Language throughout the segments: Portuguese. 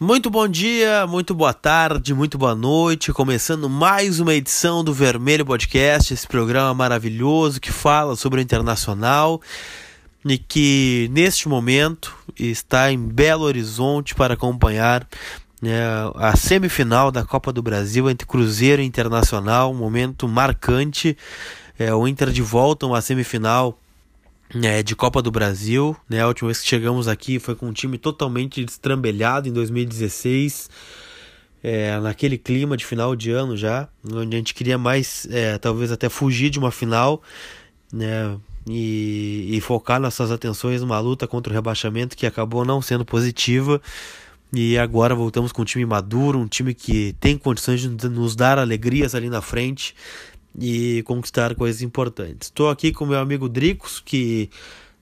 Muito bom dia, muito boa tarde, muito boa noite. Começando mais uma edição do Vermelho Podcast, esse programa maravilhoso que fala sobre o internacional e que neste momento está em Belo Horizonte para acompanhar né, a semifinal da Copa do Brasil entre Cruzeiro e Internacional, um momento marcante. É, o Inter de volta a uma semifinal é, de Copa do Brasil. Né? A última vez que chegamos aqui foi com um time totalmente destrambelhado em 2016. É, naquele clima de final de ano já, onde a gente queria mais, é, talvez até fugir de uma final, né? E, e focar nossas atenções numa luta contra o rebaixamento que acabou não sendo positiva. E agora voltamos com um time maduro, um time que tem condições de nos dar alegrias ali na frente e conquistar coisas importantes. Estou aqui com meu amigo Dricos, que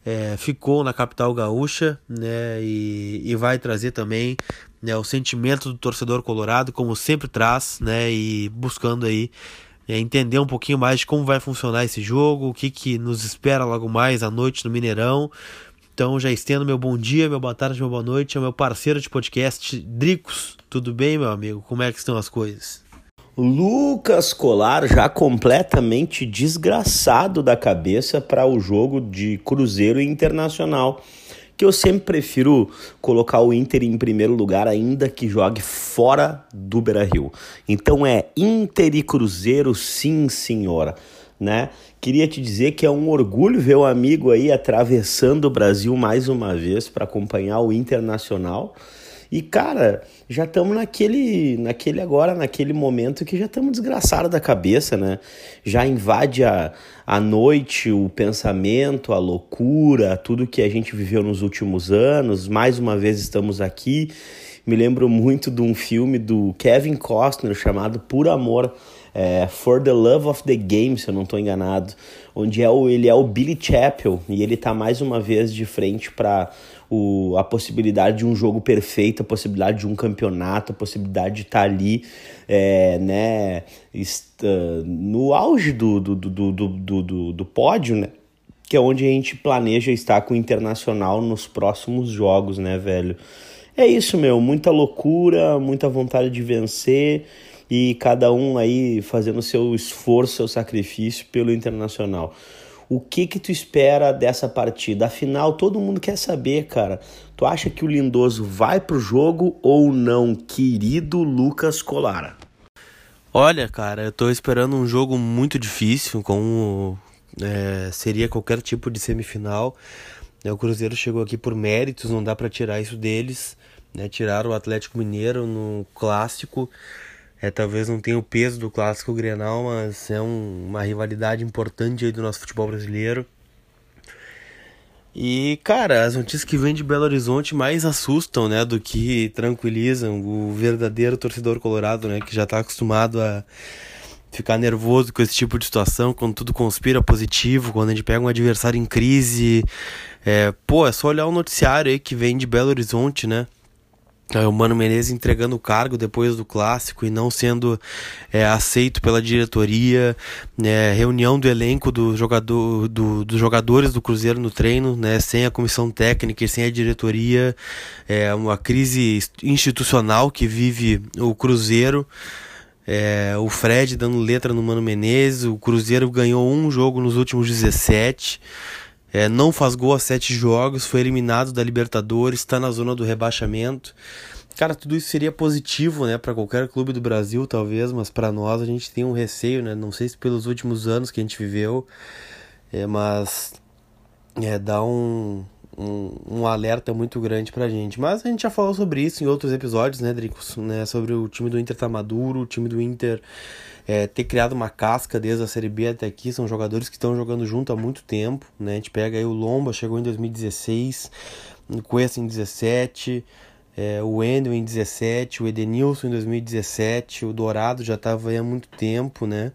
é, ficou na capital gaúcha né, e, e vai trazer também né, o sentimento do torcedor colorado, como sempre traz, né, e buscando aí é, entender um pouquinho mais de como vai funcionar esse jogo, o que, que nos espera logo mais à noite no Mineirão. Então já estendo meu bom dia, meu boa tarde, meu boa noite ao meu parceiro de podcast, Dricos. Tudo bem, meu amigo? Como é que estão as coisas? Lucas Colar já completamente desgraçado da cabeça para o jogo de Cruzeiro Internacional. Que eu sempre prefiro colocar o Inter em primeiro lugar, ainda que jogue fora do Beira Rio. Então é Inter e Cruzeiro, sim, senhora. Né? Queria te dizer que é um orgulho ver o amigo aí atravessando o Brasil mais uma vez para acompanhar o Internacional. E, cara, já estamos naquele, naquele agora, naquele momento que já estamos desgraçados da cabeça, né? Já invade a, a noite, o pensamento, a loucura, tudo que a gente viveu nos últimos anos. Mais uma vez estamos aqui. Me lembro muito de um filme do Kevin Costner chamado Por Amor, é, For the Love of the Game, se eu não estou enganado, onde é o, ele é o Billy Chappell e ele está mais uma vez de frente para o, a possibilidade de um jogo perfeito, a possibilidade de um campeonato, a possibilidade de estar tá ali é, né, no auge do, do, do, do, do, do pódio, né? Que é onde a gente planeja estar com o Internacional nos próximos jogos, né, velho? É isso, meu. Muita loucura, muita vontade de vencer e cada um aí fazendo seu esforço, seu sacrifício pelo Internacional. O que que tu espera dessa partida? Afinal, todo mundo quer saber, cara. Tu acha que o Lindoso vai pro jogo ou não, querido Lucas Colara? Olha, cara, eu tô esperando um jogo muito difícil, como é, seria qualquer tipo de semifinal. É, o Cruzeiro chegou aqui por méritos, não dá para tirar isso deles. Né? Tiraram o Atlético Mineiro no clássico. É, talvez não tenha o peso do clássico Grenal, mas é um, uma rivalidade importante aí do nosso futebol brasileiro. E, cara, as notícias que vêm de Belo Horizonte mais assustam, né, do que tranquilizam o verdadeiro torcedor colorado, né, que já está acostumado a ficar nervoso com esse tipo de situação, quando tudo conspira positivo, quando a gente pega um adversário em crise. É, pô, é só olhar o noticiário aí que vem de Belo Horizonte, né? É, o Mano Menezes entregando o cargo depois do clássico e não sendo é, aceito pela diretoria, né, reunião do elenco do jogador, do, dos jogadores do Cruzeiro no treino, né, sem a comissão técnica e sem a diretoria, é uma crise institucional que vive o Cruzeiro. É, o Fred dando letra no Mano Menezes, o Cruzeiro ganhou um jogo nos últimos 17 é, não faz gol a sete jogos, foi eliminado da Libertadores, está na zona do rebaixamento. Cara, tudo isso seria positivo, né, para qualquer clube do Brasil, talvez, mas para nós a gente tem um receio, né? Não sei se pelos últimos anos que a gente viveu, é, mas é, dá um, um, um alerta muito grande pra gente. Mas a gente já falou sobre isso em outros episódios, né, Dricos? Né, sobre o time do Inter tá maduro, o time do Inter é, ter criado uma casca desde a Série B até aqui. São jogadores que estão jogando junto há muito tempo. Né? A gente pega aí o Lomba, chegou em 2016, o Cuesta em 17, é, o Wendel em 17, o Edenilson em 2017, o Dourado já estava aí há muito tempo, né?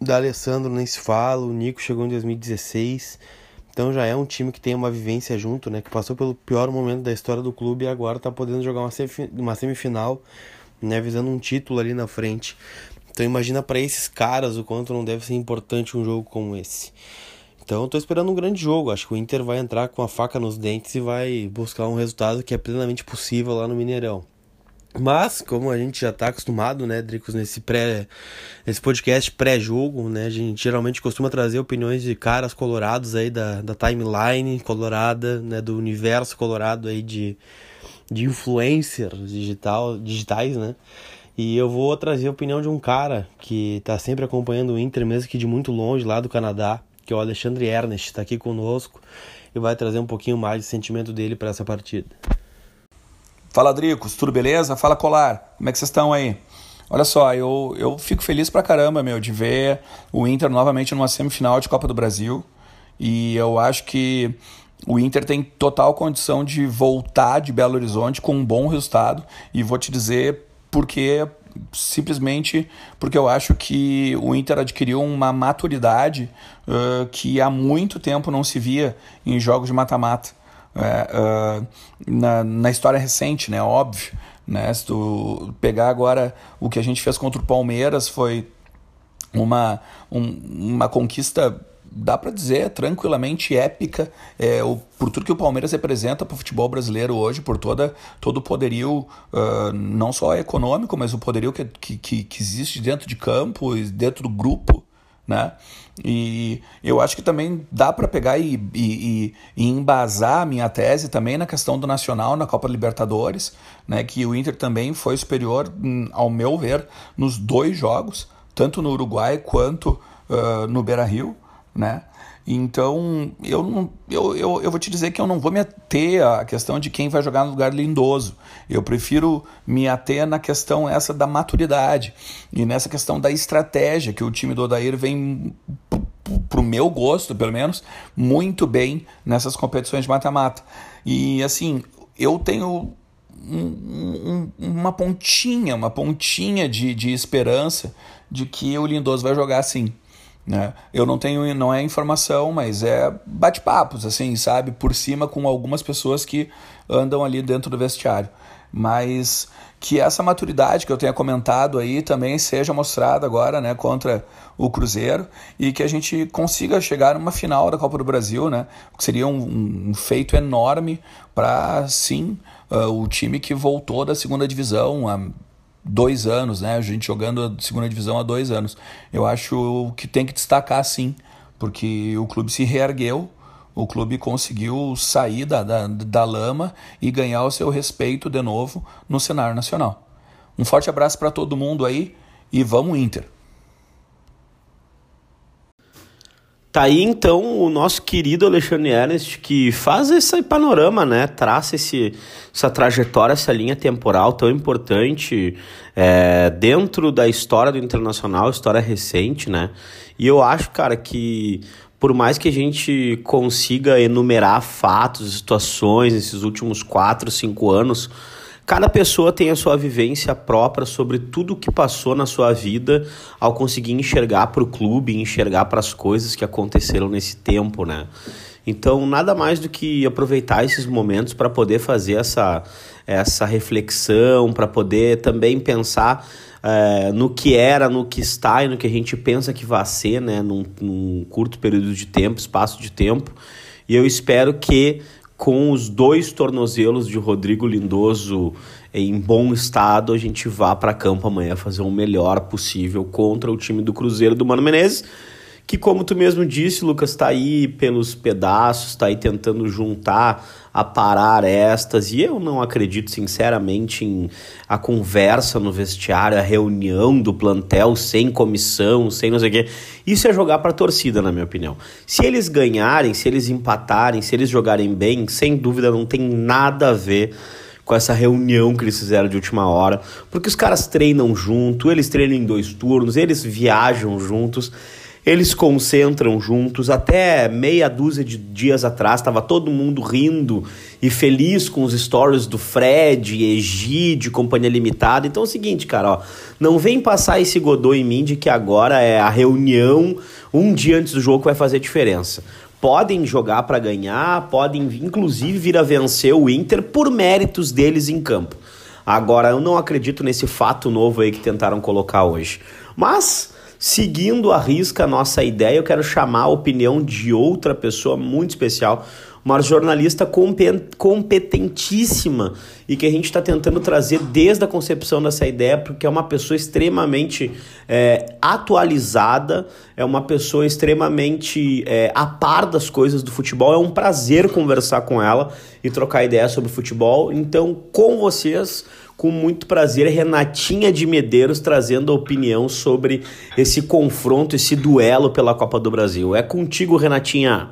Da Alessandro nem se fala, o Nico chegou em 2016. Então já é um time que tem uma vivência junto, né? Que passou pelo pior momento da história do clube e agora está podendo jogar uma semifinal né, visando um título ali na frente. Então imagina para esses caras o quanto não deve ser importante um jogo como esse. Então tô esperando um grande jogo. Acho que o Inter vai entrar com a faca nos dentes e vai buscar um resultado que é plenamente possível lá no Mineirão. Mas, como a gente já está acostumado, né, Dricos, nesse, pré, nesse podcast pré-jogo, né, a gente geralmente costuma trazer opiniões de caras colorados aí da, da timeline colorada, né, do universo colorado aí de, de influencers digital, digitais, né, e eu vou trazer a opinião de um cara que está sempre acompanhando o Inter, mesmo que de muito longe, lá do Canadá, que é o Alexandre Ernest, está aqui conosco e vai trazer um pouquinho mais de sentimento dele para essa partida. Fala, Dricos, tudo beleza? Fala, Colar, como é que vocês estão aí? Olha só, eu, eu fico feliz pra caramba, meu, de ver o Inter novamente numa semifinal de Copa do Brasil. E eu acho que o Inter tem total condição de voltar de Belo Horizonte com um bom resultado. E vou te dizer porque simplesmente porque eu acho que o Inter adquiriu uma maturidade uh, que há muito tempo não se via em jogos de mata-mata é, uh, na, na história recente, né? Óbvio. Né? Se tu pegar agora o que a gente fez contra o Palmeiras foi uma, um, uma conquista dá para dizer tranquilamente épica é, o, por tudo que o Palmeiras representa para o futebol brasileiro hoje, por toda, todo o poderio, uh, não só econômico, mas o poderio que, que, que existe dentro de campo, dentro do grupo né? E eu acho que também dá para pegar e, e, e, embasar a minha tese também na questão do Nacional na Copa Libertadores, né? Que o Inter também foi superior, hum, ao meu ver, nos dois jogos, tanto no Uruguai quanto uh, no Beira Rio, né? Então, eu, não, eu, eu, eu vou te dizer que eu não vou me ater à questão de quem vai jogar no lugar lindoso. Eu prefiro me ater na questão essa da maturidade e nessa questão da estratégia que o time do Odair vem, pro meu gosto, pelo menos, muito bem nessas competições de mata-mata. E assim, eu tenho um, um, uma pontinha, uma pontinha de, de esperança de que o Lindoso vai jogar assim. Né? Eu não tenho, não é informação, mas é bate-papos, assim, sabe? Por cima com algumas pessoas que andam ali dentro do vestiário. Mas que essa maturidade que eu tenha comentado aí também seja mostrada agora, né, contra o Cruzeiro e que a gente consiga chegar numa final da Copa do Brasil, né? Que seria um, um feito enorme para sim uh, o time que voltou da segunda divisão há dois anos, né? A gente jogando a segunda divisão há dois anos. Eu acho que tem que destacar sim, porque o clube se reergueu, o clube conseguiu sair da, da, da lama e ganhar o seu respeito de novo no cenário nacional. Um forte abraço para todo mundo aí e vamos Inter! Tá aí então o nosso querido Alexandre Ernest que faz esse panorama, né? Traça esse, essa trajetória, essa linha temporal tão importante é, dentro da história do internacional, história recente, né? E eu acho, cara, que por mais que a gente consiga enumerar fatos, situações nesses últimos quatro, cinco anos, Cada pessoa tem a sua vivência própria sobre tudo o que passou na sua vida ao conseguir enxergar para o clube, enxergar para as coisas que aconteceram nesse tempo, né? Então, nada mais do que aproveitar esses momentos para poder fazer essa, essa reflexão, para poder também pensar é, no que era, no que está e no que a gente pensa que vai ser, né? Num, num curto período de tempo, espaço de tempo. E eu espero que com os dois tornozelos de Rodrigo Lindoso em bom estado, a gente vá para campo amanhã fazer o melhor possível contra o time do Cruzeiro do Mano Menezes que, como tu mesmo disse, Lucas, está aí pelos pedaços, está aí tentando juntar, aparar estas, e eu não acredito, sinceramente, em a conversa no vestiário, a reunião do plantel sem comissão, sem não sei o quê. Isso é jogar para a torcida, na minha opinião. Se eles ganharem, se eles empatarem, se eles jogarem bem, sem dúvida não tem nada a ver com essa reunião que eles fizeram de última hora, porque os caras treinam junto, eles treinam em dois turnos, eles viajam juntos. Eles concentram juntos. Até meia dúzia de dias atrás estava todo mundo rindo e feliz com os stories do Fred, Egide, Companhia Limitada. Então é o seguinte, cara, ó, não vem passar esse godô em mim de que agora é a reunião um dia antes do jogo vai fazer diferença podem jogar para ganhar, podem inclusive vir a vencer o Inter por méritos deles em campo. Agora, eu não acredito nesse fato novo aí que tentaram colocar hoje. Mas Seguindo a risca a nossa ideia, eu quero chamar a opinião de outra pessoa muito especial, uma jornalista competentíssima e que a gente está tentando trazer desde a concepção dessa ideia, porque é uma pessoa extremamente é, atualizada, é uma pessoa extremamente é, a par das coisas do futebol. É um prazer conversar com ela e trocar ideias sobre futebol. Então, com vocês com muito prazer, Renatinha de Medeiros trazendo a opinião sobre esse confronto, esse duelo pela Copa do Brasil. É contigo, Renatinha.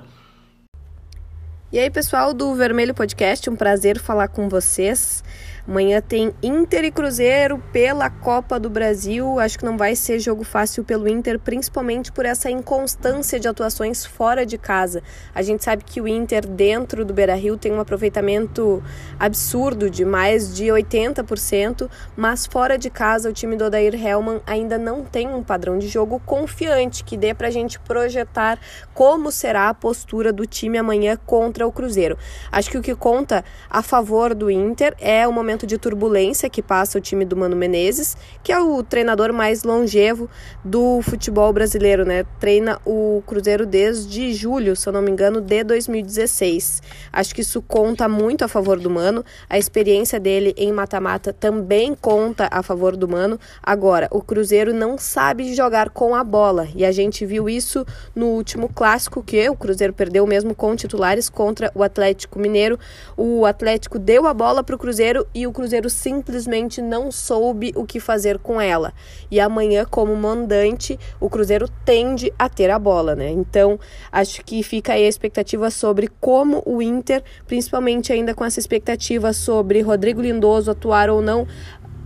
E aí, pessoal do Vermelho Podcast, um prazer falar com vocês. Amanhã tem Inter e Cruzeiro pela Copa do Brasil. Acho que não vai ser jogo fácil pelo Inter, principalmente por essa inconstância de atuações fora de casa. A gente sabe que o Inter, dentro do Beira Rio, tem um aproveitamento absurdo de mais de 80%, mas fora de casa, o time do Odair Hellman ainda não tem um padrão de jogo confiante que dê para a gente projetar como será a postura do time amanhã contra o Cruzeiro. Acho que o que conta a favor do Inter é o momento momento de turbulência que passa o time do Mano Menezes, que é o treinador mais longevo do futebol brasileiro, né? Treina o Cruzeiro desde julho, se eu não me engano, de 2016. Acho que isso conta muito a favor do Mano. A experiência dele em mata-mata também conta a favor do Mano. Agora, o Cruzeiro não sabe jogar com a bola e a gente viu isso no último clássico que o Cruzeiro perdeu mesmo com titulares contra o Atlético Mineiro. O Atlético deu a bola para o Cruzeiro e o Cruzeiro simplesmente não soube o que fazer com ela. E amanhã, como mandante, o Cruzeiro tende a ter a bola, né? Então, acho que fica aí a expectativa sobre como o Inter, principalmente ainda com essa expectativa sobre Rodrigo Lindoso atuar ou não,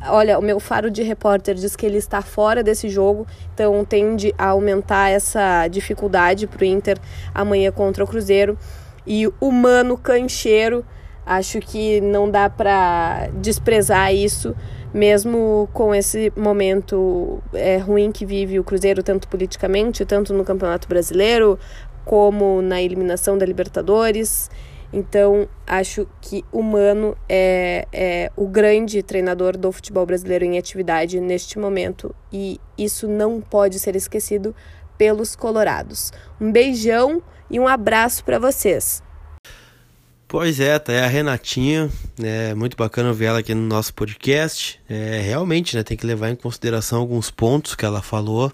Olha, o meu faro de repórter diz que ele está fora desse jogo, então tende a aumentar essa dificuldade para o Inter amanhã contra o Cruzeiro. E o Mano Cancheiro Acho que não dá para desprezar isso, mesmo com esse momento é, ruim que vive o Cruzeiro, tanto politicamente, tanto no Campeonato Brasileiro, como na eliminação da Libertadores. Então, acho que o Mano é, é o grande treinador do futebol brasileiro em atividade neste momento e isso não pode ser esquecido pelos colorados. Um beijão e um abraço para vocês. Pois é, tá aí a Renatinha, é muito bacana ver ela aqui no nosso podcast. É, realmente, né, tem que levar em consideração alguns pontos que ela falou.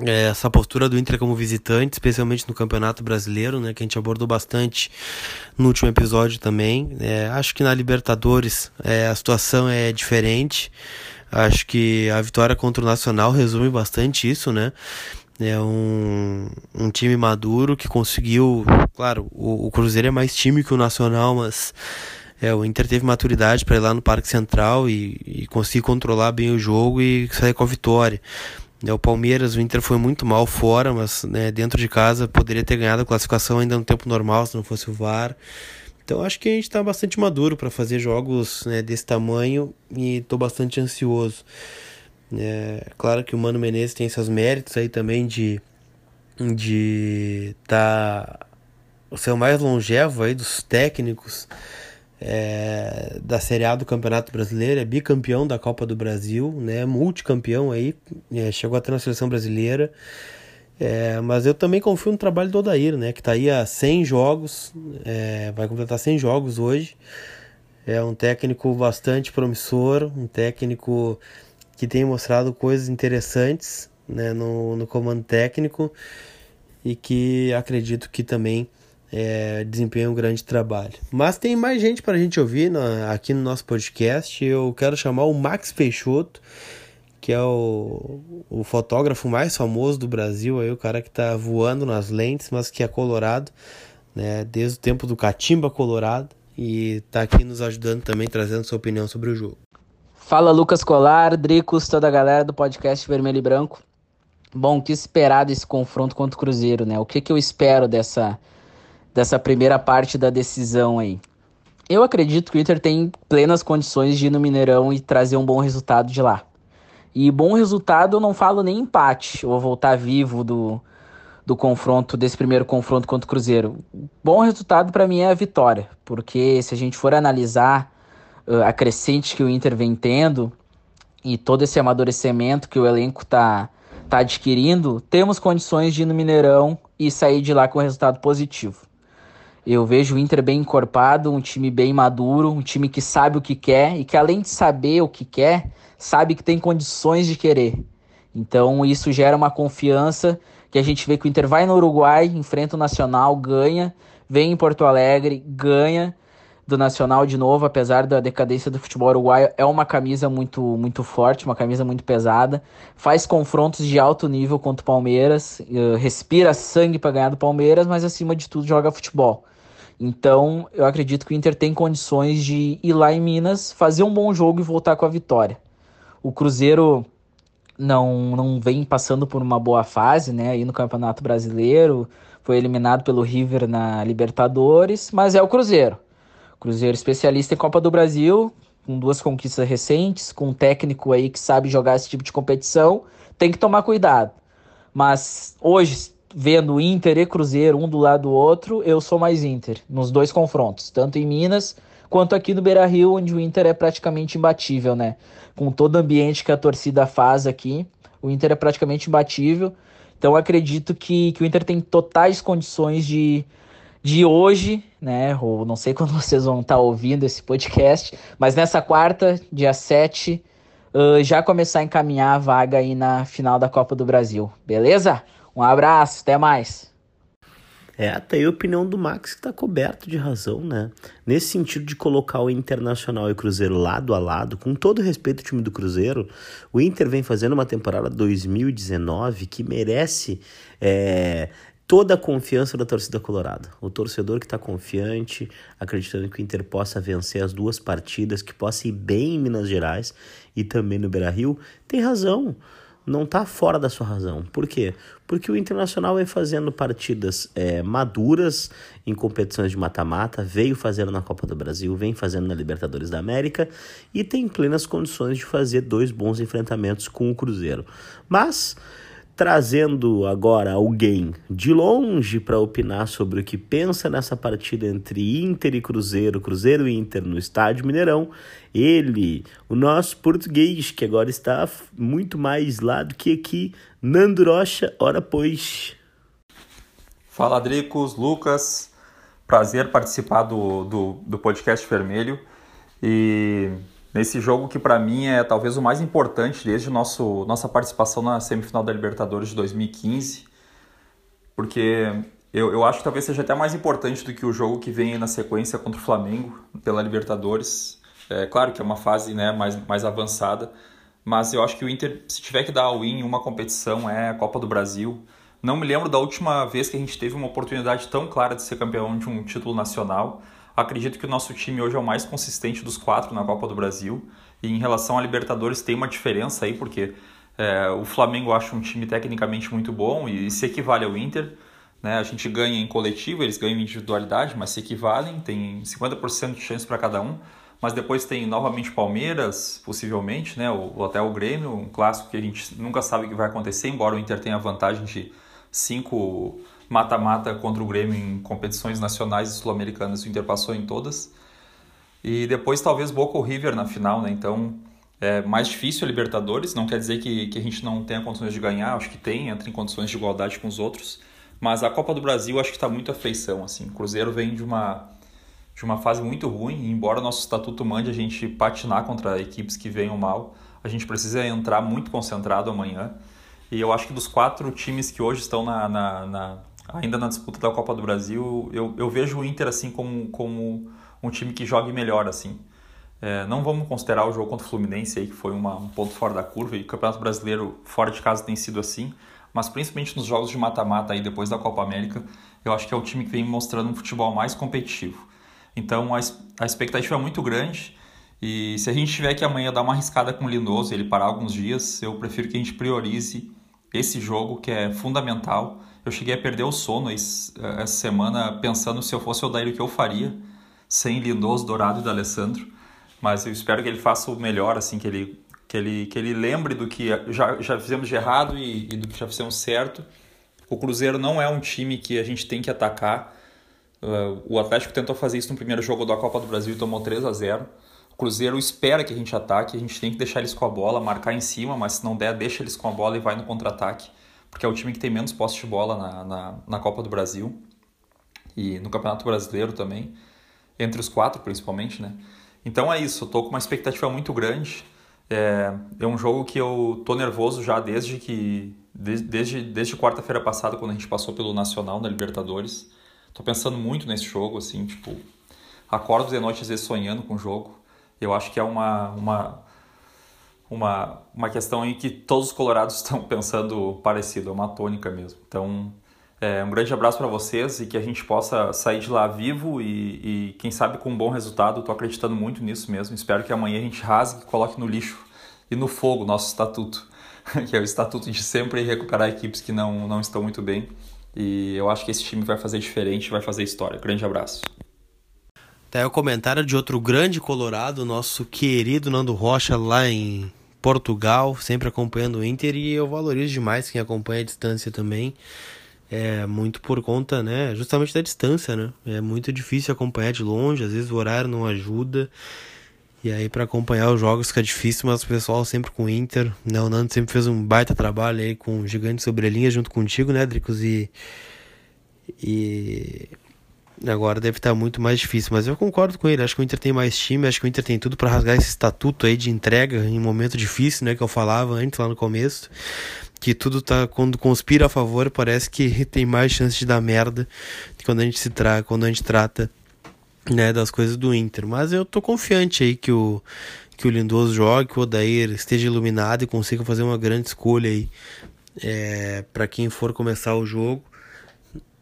É, essa postura do Inter como visitante, especialmente no Campeonato Brasileiro, né, que a gente abordou bastante no último episódio também. É, acho que na Libertadores é, a situação é diferente. Acho que a vitória contra o Nacional resume bastante isso, né? É um, um time maduro que conseguiu. Claro, o, o Cruzeiro é mais time que o Nacional, mas é, o Inter teve maturidade para ir lá no Parque Central e, e conseguir controlar bem o jogo e sair com a vitória. É, o Palmeiras, o Inter foi muito mal fora, mas né, dentro de casa poderia ter ganhado a classificação ainda no tempo normal se não fosse o VAR. Então acho que a gente está bastante maduro para fazer jogos né, desse tamanho e estou bastante ansioso. É claro que o Mano Menezes tem seus méritos aí também de de tá o mais longevo aí dos técnicos é, da Série A do Campeonato Brasileiro, é bicampeão da Copa do Brasil, né, multicampeão aí, é, chegou até na seleção brasileira. É, mas eu também confio no trabalho do Odair, né, que está aí há 100 jogos, é, vai completar 100 jogos hoje. É um técnico bastante promissor, um técnico que tem mostrado coisas interessantes né, no, no comando técnico e que acredito que também é, desempenha um grande trabalho. Mas tem mais gente para a gente ouvir aqui no nosso podcast. Eu quero chamar o Max Peixoto, que é o, o fotógrafo mais famoso do Brasil, aí, o cara que está voando nas lentes, mas que é colorado, né, desde o tempo do Catimba Colorado, e está aqui nos ajudando também, trazendo sua opinião sobre o jogo. Fala Lucas Colar, Dricos, toda a galera do podcast Vermelho e Branco. Bom, que esperar desse confronto contra o Cruzeiro, né? O que, que eu espero dessa, dessa primeira parte da decisão aí? Eu acredito que o Inter tem plenas condições de ir no Mineirão e trazer um bom resultado de lá. E bom resultado eu não falo nem empate, ou voltar vivo do, do confronto, desse primeiro confronto contra o Cruzeiro. Bom resultado para mim é a vitória, porque se a gente for analisar a crescente que o Inter vem tendo e todo esse amadurecimento que o elenco tá, está adquirindo, temos condições de ir no Mineirão e sair de lá com resultado positivo. Eu vejo o Inter bem encorpado, um time bem maduro, um time que sabe o que quer e que além de saber o que quer, sabe que tem condições de querer. Então isso gera uma confiança que a gente vê que o Inter vai no Uruguai, enfrenta o Nacional, ganha, vem em Porto Alegre, ganha do Nacional de novo, apesar da decadência do futebol uruguaio, é uma camisa muito, muito forte, uma camisa muito pesada. Faz confrontos de alto nível contra o Palmeiras, uh, respira sangue para ganhar do Palmeiras, mas acima de tudo joga futebol. Então, eu acredito que o Inter tem condições de ir lá em Minas, fazer um bom jogo e voltar com a vitória. O Cruzeiro não, não vem passando por uma boa fase, né, aí no Campeonato Brasileiro, foi eliminado pelo River na Libertadores, mas é o Cruzeiro. Cruzeiro especialista em Copa do Brasil, com duas conquistas recentes, com um técnico aí que sabe jogar esse tipo de competição, tem que tomar cuidado. Mas hoje, vendo Inter e Cruzeiro um do lado do outro, eu sou mais Inter nos dois confrontos, tanto em Minas quanto aqui no Beira-Rio, onde o Inter é praticamente imbatível, né? Com todo o ambiente que a torcida faz aqui, o Inter é praticamente imbatível. Então acredito que, que o Inter tem totais condições de de hoje, né? Ou não sei quando vocês vão estar ouvindo esse podcast, mas nessa quarta, dia 7, uh, já começar a encaminhar a vaga aí na final da Copa do Brasil. Beleza? Um abraço, até mais. É, até aí a opinião do Max que está coberto de razão, né? Nesse sentido de colocar o Internacional e o Cruzeiro lado a lado, com todo respeito ao time do Cruzeiro, o Inter vem fazendo uma temporada 2019 que merece é, toda a confiança da torcida colorada. O torcedor que está confiante, acreditando que o Inter possa vencer as duas partidas, que possa ir bem em Minas Gerais e também no Beira-Rio, tem razão. Não está fora da sua razão. Por quê? Porque o Internacional vem fazendo partidas é, maduras em competições de mata-mata, veio fazendo na Copa do Brasil, vem fazendo na Libertadores da América e tem plenas condições de fazer dois bons enfrentamentos com o Cruzeiro. Mas trazendo agora alguém de longe para opinar sobre o que pensa nessa partida entre Inter e Cruzeiro, Cruzeiro e Inter no Estádio Mineirão. Ele, o nosso português, que agora está muito mais lá do que aqui, Nando Rocha, ora pois. Fala, Dricos, Lucas. Prazer participar do, do, do podcast Vermelho. E nesse jogo que para mim é talvez o mais importante desde nosso nossa participação na semifinal da Libertadores de 2015, porque eu, eu acho que talvez seja até mais importante do que o jogo que vem na sequência contra o Flamengo pela Libertadores. É claro que é uma fase né, mais, mais avançada, mas eu acho que o Inter, se tiver que dar a win em uma competição, é a Copa do Brasil. Não me lembro da última vez que a gente teve uma oportunidade tão clara de ser campeão de um título nacional. Acredito que o nosso time hoje é o mais consistente dos quatro na Copa do Brasil. E em relação à Libertadores tem uma diferença aí, porque é, o Flamengo acha um time tecnicamente muito bom e se equivale ao Inter. Né? A gente ganha em coletivo, eles ganham em individualidade, mas se equivalem, tem 50% de chance para cada um. Mas depois tem novamente Palmeiras, possivelmente, né? ou, até o Grêmio, um clássico que a gente nunca sabe o que vai acontecer, embora o Inter tenha a vantagem de cinco mata-mata contra o Grêmio em competições nacionais e sul-americanas, o Inter passou em todas. E depois talvez Boca ou River na final, né? Então é mais difícil a Libertadores, não quer dizer que, que a gente não tenha condições de ganhar, acho que tem, entra em condições de igualdade com os outros. Mas a Copa do Brasil acho que está muito afeição, assim. O Cruzeiro vem de uma, de uma fase muito ruim, e embora nosso estatuto mande a gente patinar contra equipes que venham mal, a gente precisa entrar muito concentrado amanhã. E eu acho que dos quatro times que hoje estão na, na, na ainda na disputa da Copa do Brasil, eu, eu vejo o Inter assim como, como um time que jogue melhor assim. É, não vamos considerar o jogo contra o Fluminense aí, que foi uma, um ponto fora da curva e o Campeonato Brasileiro fora de casa tem sido assim, mas principalmente nos jogos de mata-mata aí depois da Copa América, eu acho que é o time que vem mostrando um futebol mais competitivo. Então a, a expectativa é muito grande e se a gente tiver que amanhã dar uma arriscada com o Lindoso ele parar alguns dias, eu prefiro que a gente priorize esse jogo que é fundamental eu cheguei a perder o sono essa semana pensando se eu fosse o Daíro o que eu faria sem Lindoso, Dourado e D'Alessandro. Mas eu espero que ele faça o melhor, assim, que ele, que ele, que ele lembre do que já, já fizemos de errado e, e do que já fizemos certo. O Cruzeiro não é um time que a gente tem que atacar. Uh, o Atlético tentou fazer isso no primeiro jogo da Copa do Brasil e tomou 3 a 0 Cruzeiro espera que a gente ataque, a gente tem que deixar eles com a bola, marcar em cima, mas se não der, deixa eles com a bola e vai no contra-ataque, porque é o time que tem menos posse de bola na, na, na Copa do Brasil e no Campeonato Brasileiro também, entre os quatro principalmente, né? Então é isso, eu tô com uma expectativa muito grande. É, é um jogo que eu tô nervoso já desde que desde, desde quarta-feira passada quando a gente passou pelo Nacional na Libertadores. Tô pensando muito nesse jogo assim, tipo, acordo de noite às vezes sonhando com o jogo. Eu acho que é uma uma uma, uma questão em que todos os colorados estão pensando parecido, é uma tônica mesmo. Então, é, um grande abraço para vocês e que a gente possa sair de lá vivo e, e quem sabe com um bom resultado. Estou acreditando muito nisso mesmo. Espero que amanhã a gente rasgue, coloque no lixo e no fogo nosso estatuto, que é o estatuto de sempre recuperar equipes que não, não estão muito bem. E eu acho que esse time vai fazer diferente, vai fazer história. Grande abraço. Tá aí o comentário de outro grande colorado, nosso querido Nando Rocha, lá em Portugal, sempre acompanhando o Inter. E eu valorizo demais quem acompanha a distância também. É muito por conta, né, justamente da distância, né? É muito difícil acompanhar de longe, às vezes o horário não ajuda. E aí para acompanhar os jogos fica difícil, mas o pessoal sempre com o Inter, né? O Nando sempre fez um baita trabalho aí com o Gigante sobre a linha junto contigo, né, Dricos? E e agora deve estar muito mais difícil, mas eu concordo com ele. Acho que o Inter tem mais time, acho que o Inter tem tudo para rasgar esse estatuto aí de entrega em um momento difícil, né, que eu falava antes lá no começo que tudo tá quando conspira a favor, parece que tem mais chance de dar merda quando a gente se tra quando a gente trata né, das coisas do Inter. Mas eu tô confiante aí que o que o Lindoso jogue, que o Odair esteja iluminado e consiga fazer uma grande escolha aí é, para quem for começar o jogo.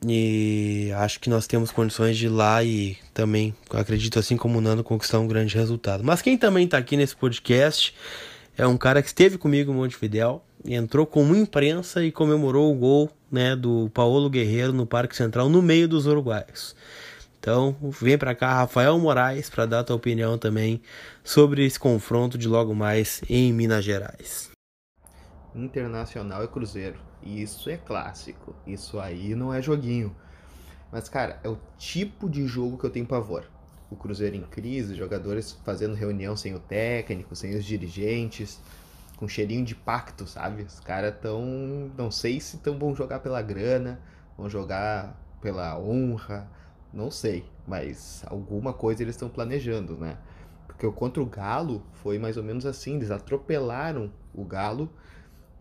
E acho que nós temos condições de ir lá e também, acredito assim como o Nando, conquistar um grande resultado. Mas quem também está aqui nesse podcast é um cara que esteve comigo no Montevidéu, entrou como imprensa e comemorou o gol né, do Paulo Guerreiro no Parque Central no meio dos uruguaios. Então, vem para cá Rafael Moraes para dar a tua opinião também sobre esse confronto de logo mais em Minas Gerais. Internacional e Cruzeiro. Isso é clássico. Isso aí não é joguinho. Mas, cara, é o tipo de jogo que eu tenho pavor. O Cruzeiro em crise, jogadores fazendo reunião sem o técnico, sem os dirigentes com cheirinho de pacto, sabe? Os caras tão. Não sei se tão vão jogar pela grana, vão jogar pela honra, não sei. Mas alguma coisa eles estão planejando, né? Porque o contra o Galo foi mais ou menos assim, eles atropelaram o Galo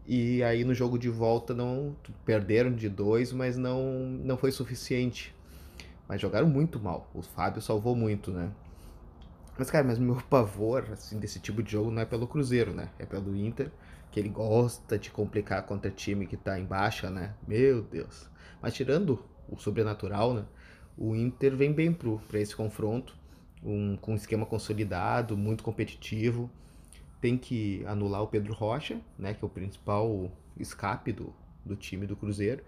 e aí no jogo de volta não perderam de dois, mas não não foi suficiente. Mas jogaram muito mal. O Fábio salvou muito, né? Mas, cara, mas meu pavor, assim, desse tipo de jogo não é pelo Cruzeiro, né? É pelo Inter, que ele gosta de complicar contra time que tá em baixa, né? Meu Deus. Mas tirando o sobrenatural, né? O Inter vem bem pro, pra esse confronto, um, com um esquema consolidado, muito competitivo. Tem que anular o Pedro Rocha, né? Que é o principal escape do, do time do Cruzeiro.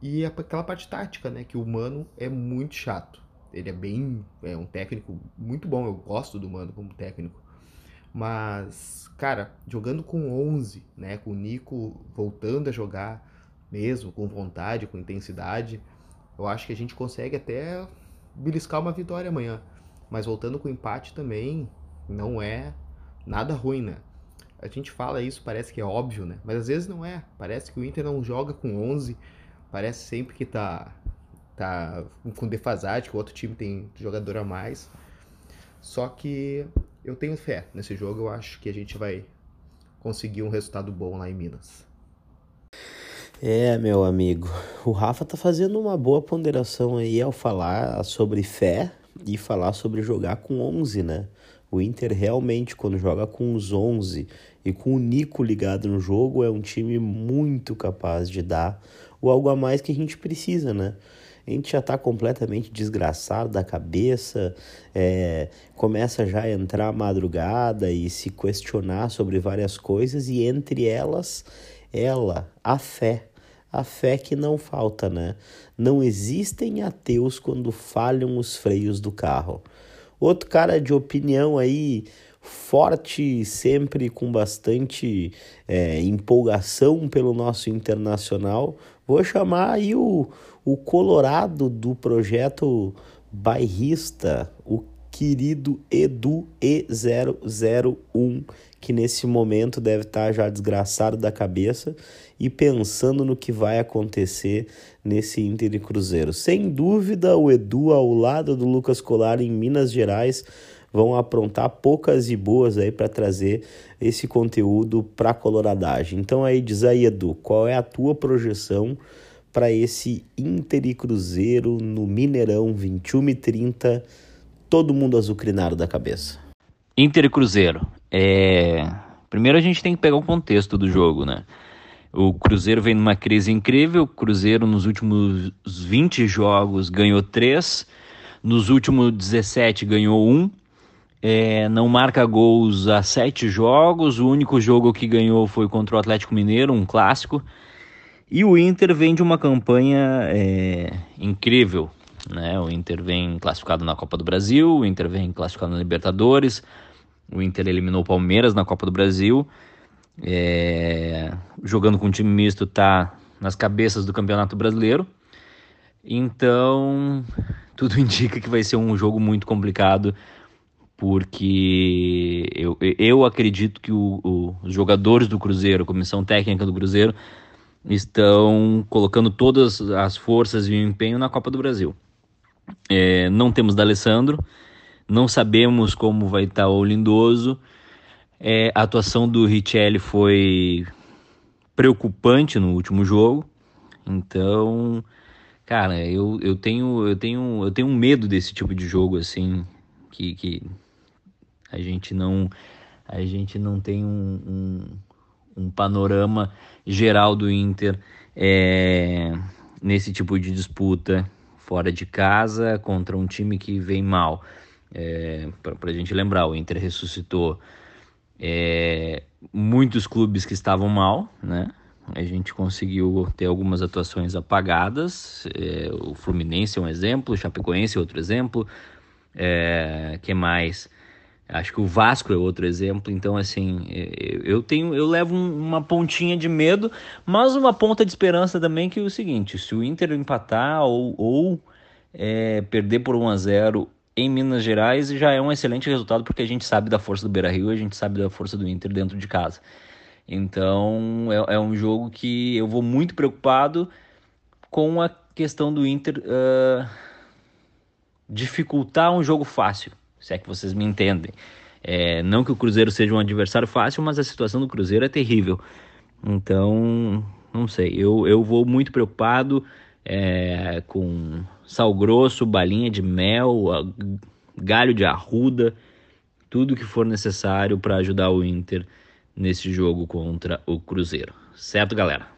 E aquela parte tática, né? Que o Mano é muito chato ele é bem. É um técnico muito bom. Eu gosto do Mano como técnico. Mas, cara, jogando com 11, né? Com o Nico voltando a jogar mesmo, com vontade, com intensidade, eu acho que a gente consegue até beliscar uma vitória amanhã. Mas voltando com empate também não é nada ruim, né? A gente fala isso, parece que é óbvio, né? Mas às vezes não é. Parece que o Inter não joga com 11, parece sempre que tá tá com defasagem, que o outro time tem jogador a mais. Só que eu tenho fé nesse jogo, eu acho que a gente vai conseguir um resultado bom lá em Minas. É, meu amigo, o Rafa tá fazendo uma boa ponderação aí ao falar sobre fé e falar sobre jogar com 11, né? O Inter realmente, quando joga com os 11 e com o Nico ligado no jogo, é um time muito capaz de dar o algo a mais que a gente precisa, né? a gente já está completamente desgraçado da cabeça, é, começa já a entrar madrugada e se questionar sobre várias coisas, e entre elas, ela, a fé. A fé que não falta, né? Não existem ateus quando falham os freios do carro. Outro cara de opinião aí forte, sempre com bastante é, empolgação pelo nosso internacional. Vou chamar aí o, o Colorado do projeto bairrista, o querido Edu E001, que nesse momento deve estar já desgraçado da cabeça e pensando no que vai acontecer nesse Inter e Cruzeiro. Sem dúvida, o Edu ao lado do Lucas Colar em Minas Gerais vão aprontar poucas e boas aí para trazer esse conteúdo para coloradagem. Então aí diz aí, Edu, qual é a tua projeção para esse Inter e Cruzeiro no Mineirão 21 e 30, todo mundo azucrinado da cabeça? Inter e Cruzeiro. É... Primeiro a gente tem que pegar o contexto do jogo, né? O Cruzeiro vem numa crise incrível. O Cruzeiro, nos últimos 20 jogos, ganhou 3. Nos últimos 17, ganhou 1 é, não marca gols há sete jogos. O único jogo que ganhou foi contra o Atlético Mineiro, um clássico. E o Inter vem de uma campanha é, incrível. Né? O Inter vem classificado na Copa do Brasil, o Inter vem classificado na Libertadores, o Inter eliminou o Palmeiras na Copa do Brasil. É, jogando com um time misto está nas cabeças do Campeonato Brasileiro. Então, tudo indica que vai ser um jogo muito complicado porque eu, eu acredito que o, o, os jogadores do Cruzeiro, a comissão técnica do Cruzeiro, estão colocando todas as forças e o empenho na Copa do Brasil. É, não temos D'Alessandro, não sabemos como vai estar o Lindoso. É, a atuação do Richelli foi preocupante no último jogo, então, cara, eu, eu tenho eu tenho eu tenho um medo desse tipo de jogo assim que, que a gente não, a gente não tem um, um, um panorama geral do Inter é, nesse tipo de disputa fora de casa contra um time que vem mal. É, Para a gente lembrar, o Inter ressuscitou é, muitos clubes que estavam mal, né? A gente conseguiu ter algumas atuações apagadas. É, o Fluminense é um exemplo, o Chapecoense é outro exemplo. É, que mais? Acho que o Vasco é outro exemplo. Então, assim, eu tenho, eu levo uma pontinha de medo, mas uma ponta de esperança também que é o seguinte: se o Inter empatar ou, ou é, perder por 1 a 0 em Minas Gerais, já é um excelente resultado porque a gente sabe da força do Beira Rio, a gente sabe da força do Inter dentro de casa. Então, é, é um jogo que eu vou muito preocupado com a questão do Inter uh, dificultar um jogo fácil se é que vocês me entendem. É, não que o Cruzeiro seja um adversário fácil, mas a situação do Cruzeiro é terrível. Então, não sei, eu, eu vou muito preocupado é, com sal grosso, balinha de mel, galho de arruda, tudo que for necessário para ajudar o Inter nesse jogo contra o Cruzeiro. Certo, galera?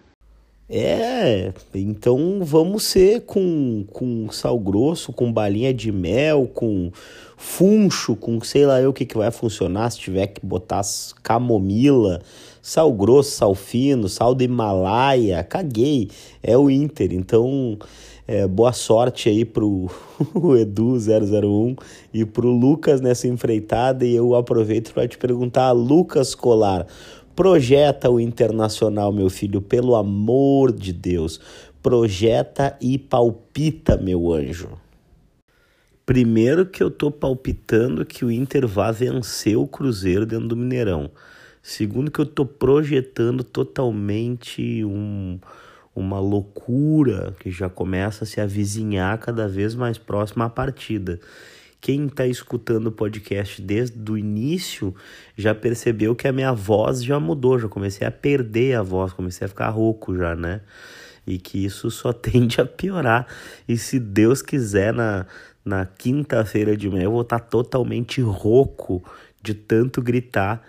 É, então vamos ser com, com sal grosso, com balinha de mel, com funcho, com sei lá eu o que, que vai funcionar se tiver que botar camomila, sal grosso, sal fino, sal do Himalaia, caguei, é o Inter. Então, é, boa sorte aí pro Edu001 e pro Lucas nessa empreitada. E eu aproveito para te perguntar, Lucas Colar Projeta o internacional, meu filho, pelo amor de Deus. Projeta e palpita, meu anjo. Primeiro que eu tô palpitando que o Inter vai vencer o Cruzeiro dentro do Mineirão. Segundo que eu tô projetando totalmente um, uma loucura que já começa a se avizinhar cada vez mais próxima à partida. Quem está escutando o podcast desde o início já percebeu que a minha voz já mudou, já comecei a perder a voz, comecei a ficar rouco já, né? E que isso só tende a piorar. E se Deus quiser, na, na quinta-feira de manhã eu vou estar tá totalmente rouco de tanto gritar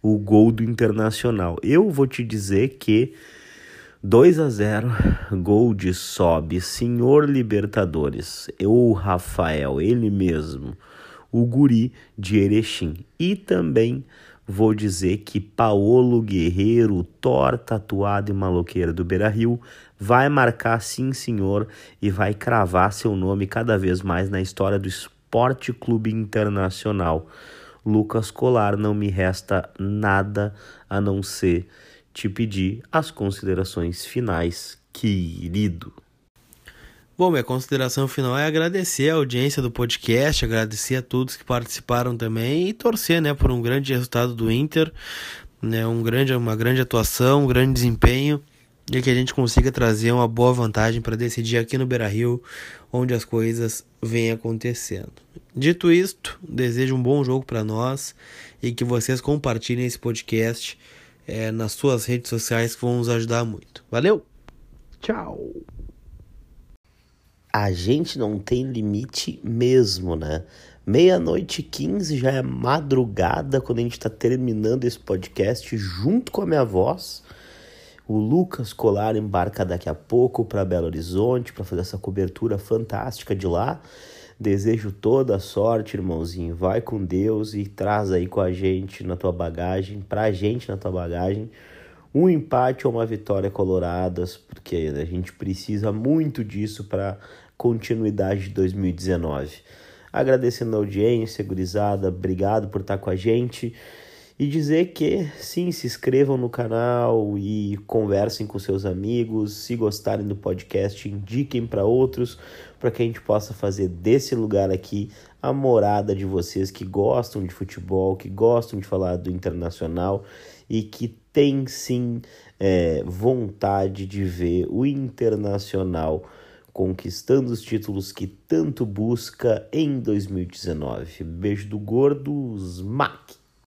o gol do Internacional. Eu vou te dizer que 2 a 0, gol de Sobe, Senhor Libertadores, o Rafael, ele mesmo, o guri de Erechim. E também vou dizer que Paolo Guerreiro, Thor tatuado e maloqueiro do Beira-Rio, vai marcar sim, senhor, e vai cravar seu nome cada vez mais na história do Esporte Clube Internacional. Lucas Colar, não me resta nada a não ser te pedir as considerações finais, querido. Bom, minha consideração final é agradecer a audiência do podcast, agradecer a todos que participaram também e torcer, né, por um grande resultado do Inter, né, um grande, uma grande atuação, um grande desempenho e que a gente consiga trazer uma boa vantagem para decidir aqui no Beira-Rio, onde as coisas vêm acontecendo. Dito isto, desejo um bom jogo para nós e que vocês compartilhem esse podcast é, nas suas redes sociais que vão nos ajudar muito. Valeu! Tchau! A gente não tem limite mesmo, né? Meia-noite 15 já é madrugada quando a gente está terminando esse podcast junto com a minha voz. O Lucas Colar embarca daqui a pouco para Belo Horizonte para fazer essa cobertura fantástica de lá. Desejo toda a sorte, irmãozinho. Vai com Deus e traz aí com a gente na tua bagagem, pra gente na tua bagagem, um empate ou uma vitória coloradas, porque a gente precisa muito disso para continuidade de 2019. Agradecendo a audiência, gurizada, obrigado por estar com a gente e dizer que sim, se inscrevam no canal e conversem com seus amigos. Se gostarem do podcast, indiquem para outros, para que a gente possa fazer desse lugar aqui a morada de vocês que gostam de futebol, que gostam de falar do internacional e que tem sim é, vontade de ver o internacional conquistando os títulos que tanto busca em 2019. Beijo do gordo, Smack!